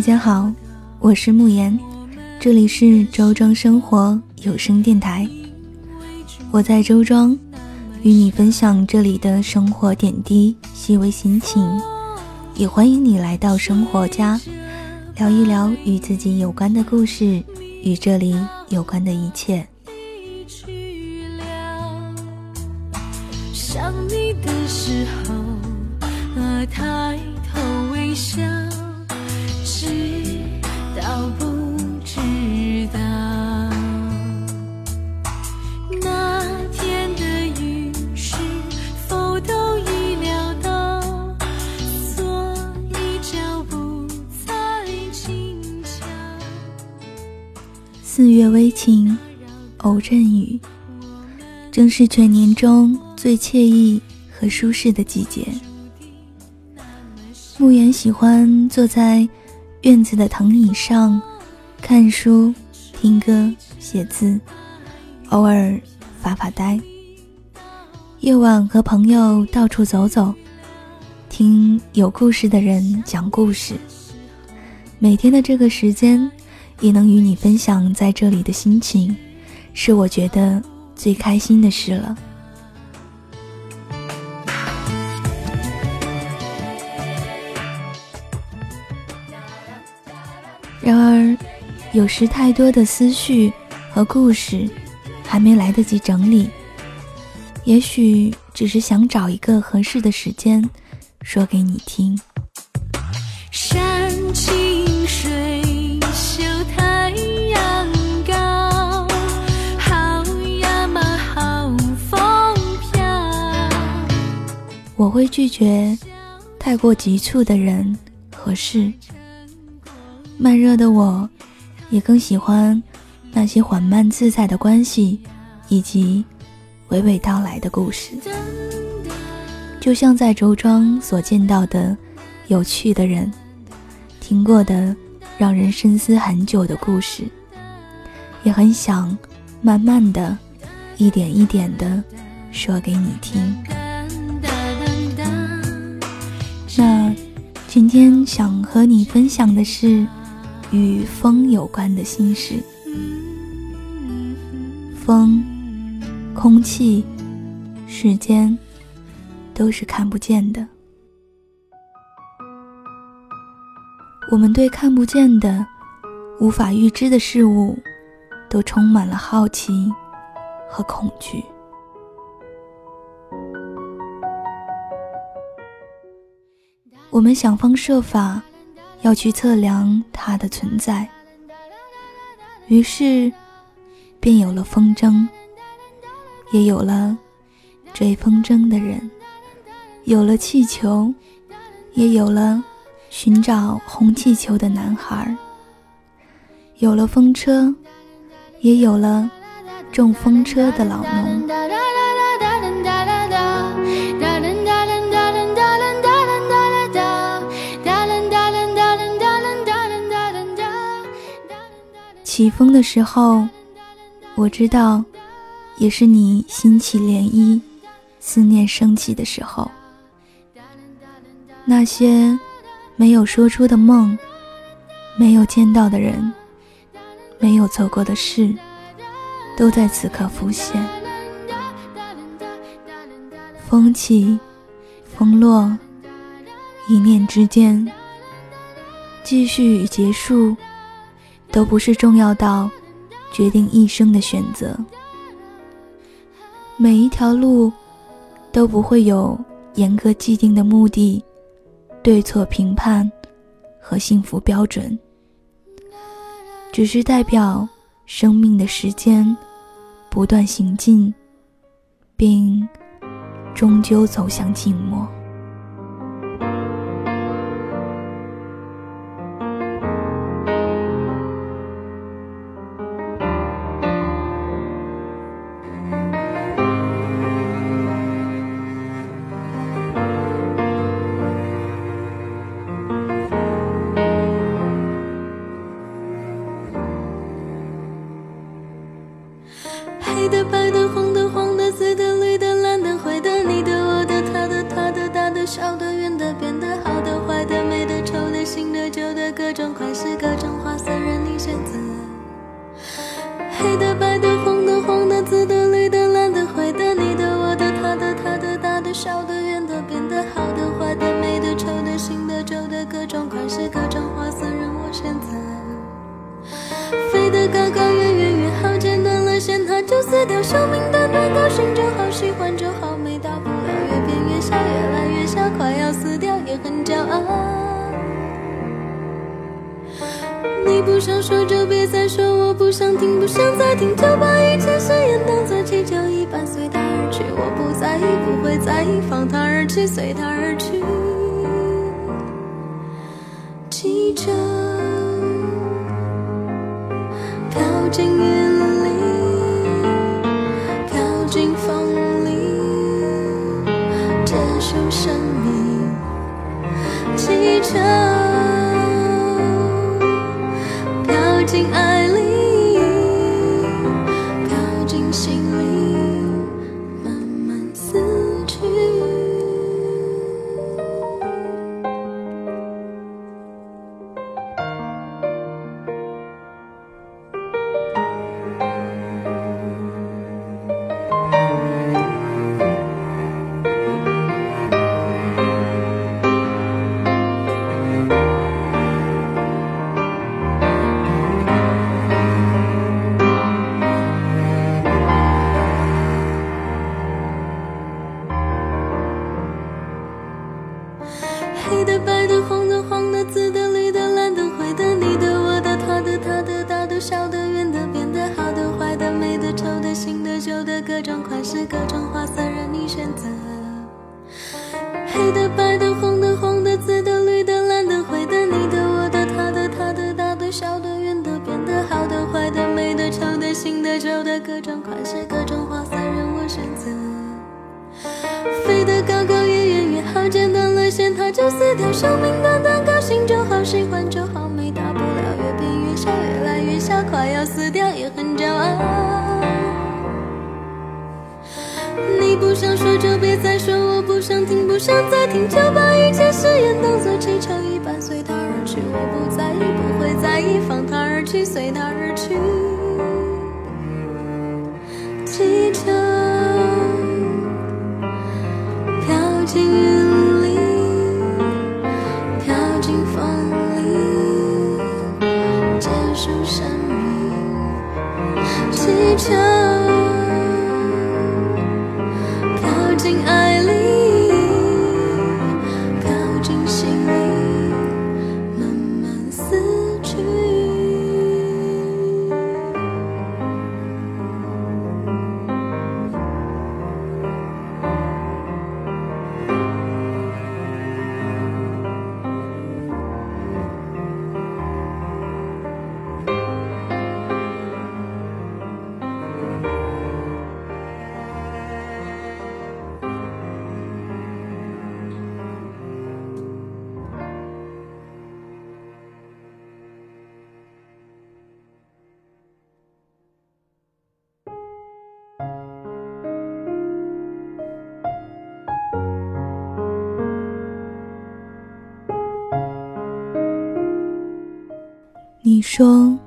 大家好，我是慕言，这里是周庄生活有声电台。我在周庄，与你分享这里的生活点滴、细微心情，也欢迎你来到生活家，聊一聊与自己有关的故事，与这里有关的一切。想你的时候，啊，抬头微笑，四月微晴，偶阵雨，正是全年中最惬意和舒适的季节。慕言喜欢坐在院子的藤椅上，看书、听歌、写字，偶尔发发呆。夜晚和朋友到处走走，听有故事的人讲故事。每天的这个时间，也能与你分享在这里的心情，是我觉得最开心的事了。然而，有时太多的思绪和故事还没来得及整理，也许只是想找一个合适的时间说给你听。山青我会拒绝太过急促的人和事。慢热的我，也更喜欢那些缓慢自在的关系，以及娓娓道来的故事。就像在周庄所见到的有趣的人，听过的让人深思很久的故事，也很想慢慢的、一点一点的说给你听。那今天想和你分享的是与风有关的心事。风、空气、时间，都是看不见的。我们对看不见的、无法预知的事物，都充满了好奇和恐惧。我们想方设法要去测量它的存在，于是便有了风筝，也有了追风筝的人，有了气球，也有了寻找红气球的男孩，有了风车，也有了种风车的老农。起风的时候，我知道，也是你心起涟漪、思念升起的时候。那些没有说出的梦，没有见到的人，没有做过的事，都在此刻浮现。风起，风落，一念之间，继续与结束。都不是重要到决定一生的选择。每一条路都不会有严格既定的目的、对错评判和幸福标准，只是代表生命的时间不断行进，并终究走向静默。黑的、白的、红的、黄的、紫的、绿的、蓝的、灰的，你的、我的、他的、他的、大的、小的、圆的、扁的、好的、坏的、美的、丑的、新的、旧的，各种款式、各种花色，任我选择。飞得高高，远远远好，剪断了线，它就死掉。寿命短短，高兴就好，喜欢就好，没大不了。越变越小，越来越小，快要死掉，也很骄傲。想说就别再说，我不想听，不想再听，就把一切誓言当作气球一般随它而去。我不在意，不会在意，放它而去，随它而去。气球飘进云生。命短短，高兴就好，喜欢就好，没大不了。越变越小，越来越小，快要死掉，也很骄傲。你不想说就别再说，我不想听，不想再听，就把一切誓言当作气球一般随它而去。我不在意，不会在意，放它而去，随它而去。气球。飘进雨汽车你说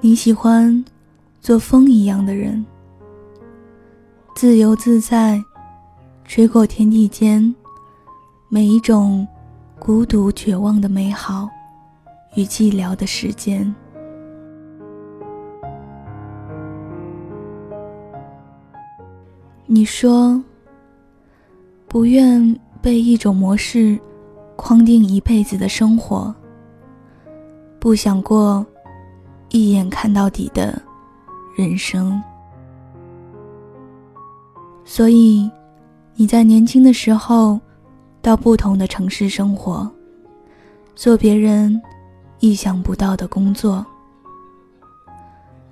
你喜欢做风一样的人，自由自在，吹过天地间每一种孤独绝望的美好与寂寥的时间。你说不愿被一种模式框定一辈子的生活。不想过一眼看到底的人生，所以你在年轻的时候到不同的城市生活，做别人意想不到的工作。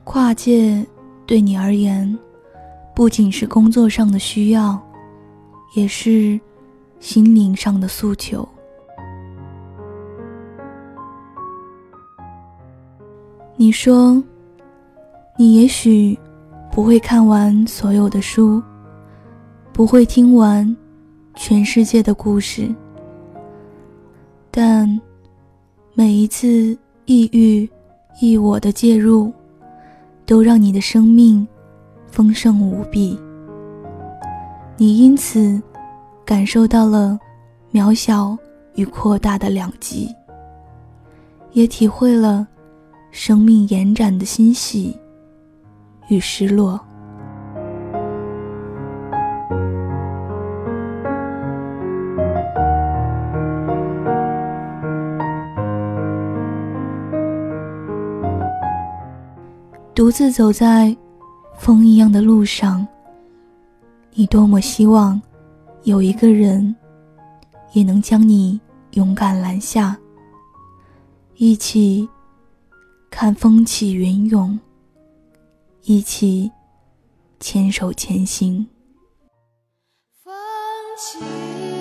跨界对你而言，不仅是工作上的需要，也是心灵上的诉求。你说，你也许不会看完所有的书，不会听完全世界的故事，但每一次抑郁、抑我的介入，都让你的生命丰盛无比。你因此感受到了渺小与扩大的两极，也体会了生命延展的欣喜与失落。独自走在风一样的路上。你多么希望有一个人也能将你勇敢拦下，一起看风起云涌，一起牵手前行。风起。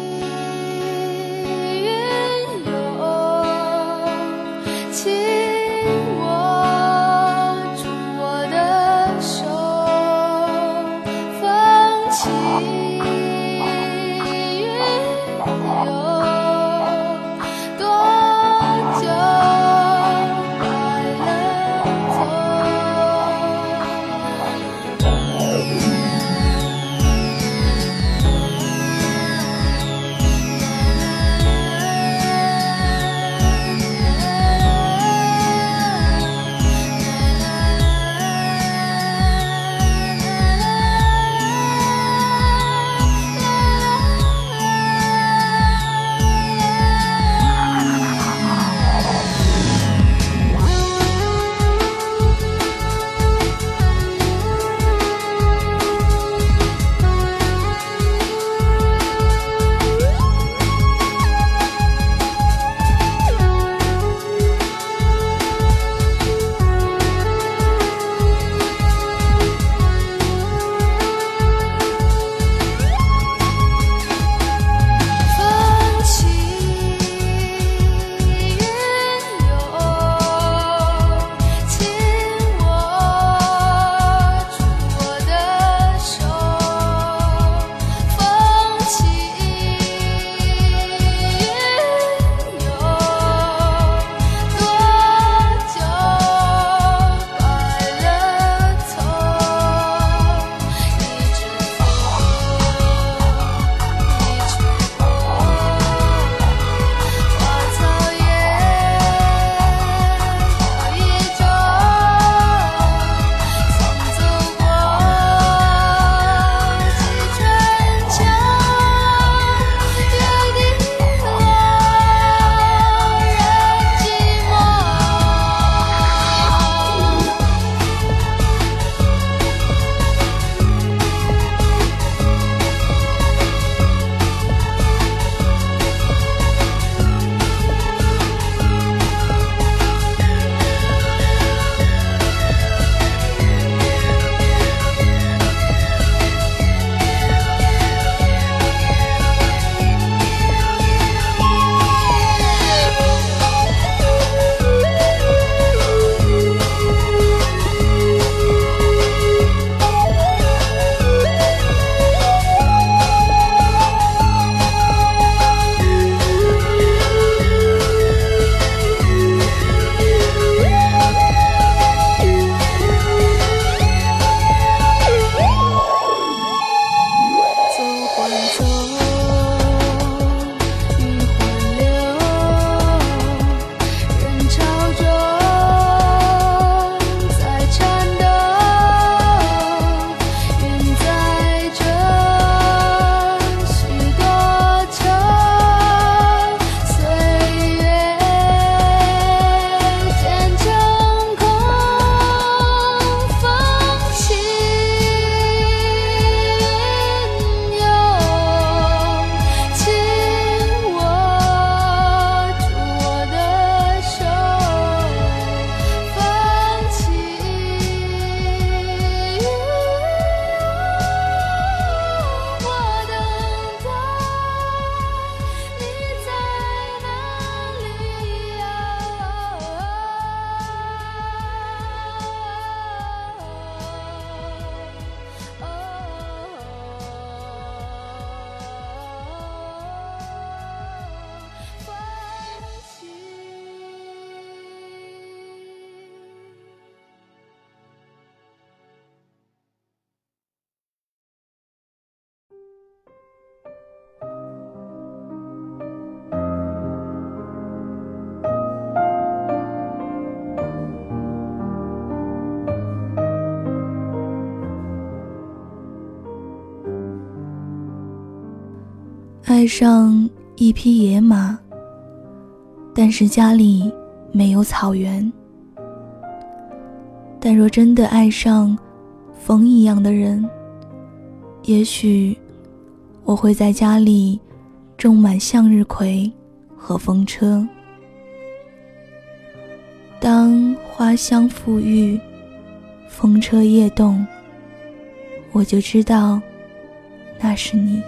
爱上一匹野马，但是家里没有草原。但若真的爱上风一样的人，也许我会在家里种满向日葵和风车。当花香馥郁，风车叶动，我就知道那是你。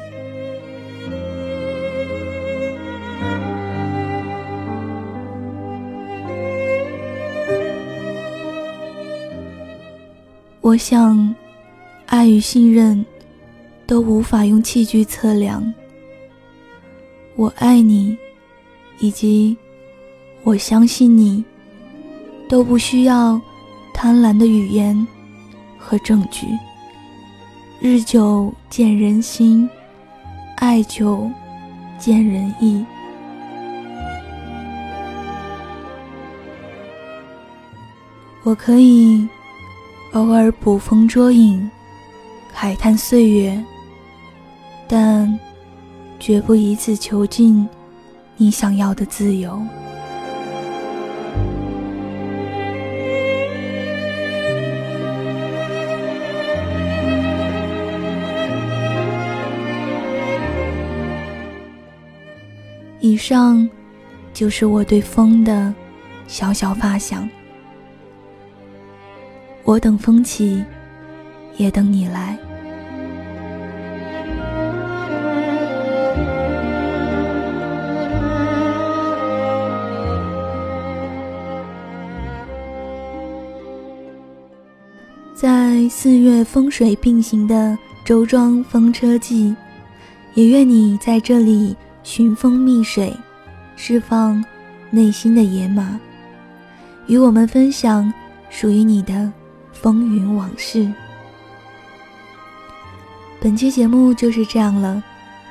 我想，爱与信任都无法用器具测量。我爱你，以及我相信你，都不需要贪婪的语言和证据。日久见人心，爱久见人意。我可以。偶尔捕风捉影，慨叹岁月，但绝不以此囚禁你想要的自由。以上就是我对风的小小发想。我等风起，也等你来。在四月风水并行的周庄风车季，也愿你在这里寻风觅水，释放内心的野马，与我们分享属于你的。风云往事，本期节目就是这样了。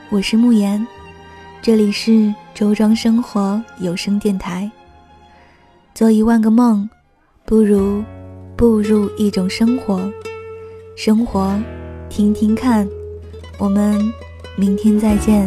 我是慕言，这里是周庄生活有声电台。做一万个梦，不如步入一种生活。生活，听听看。我们明天再见。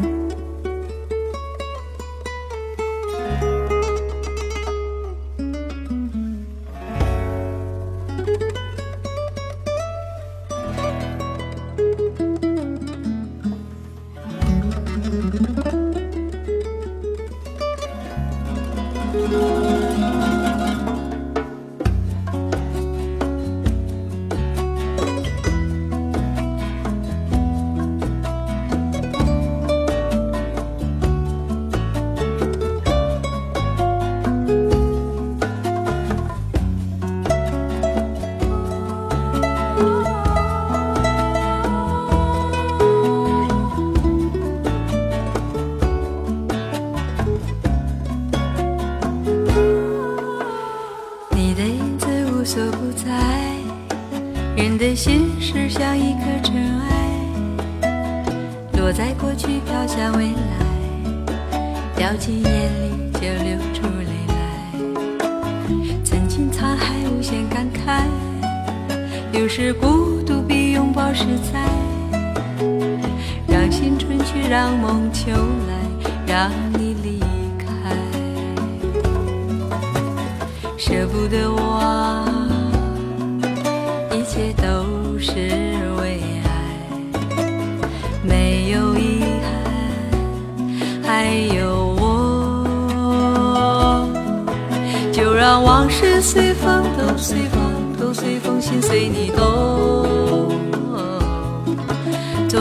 让你离开，舍不得忘。一切都是为爱，没有遗憾，还有我。就让往事随风，都随风，都随风，心随你动。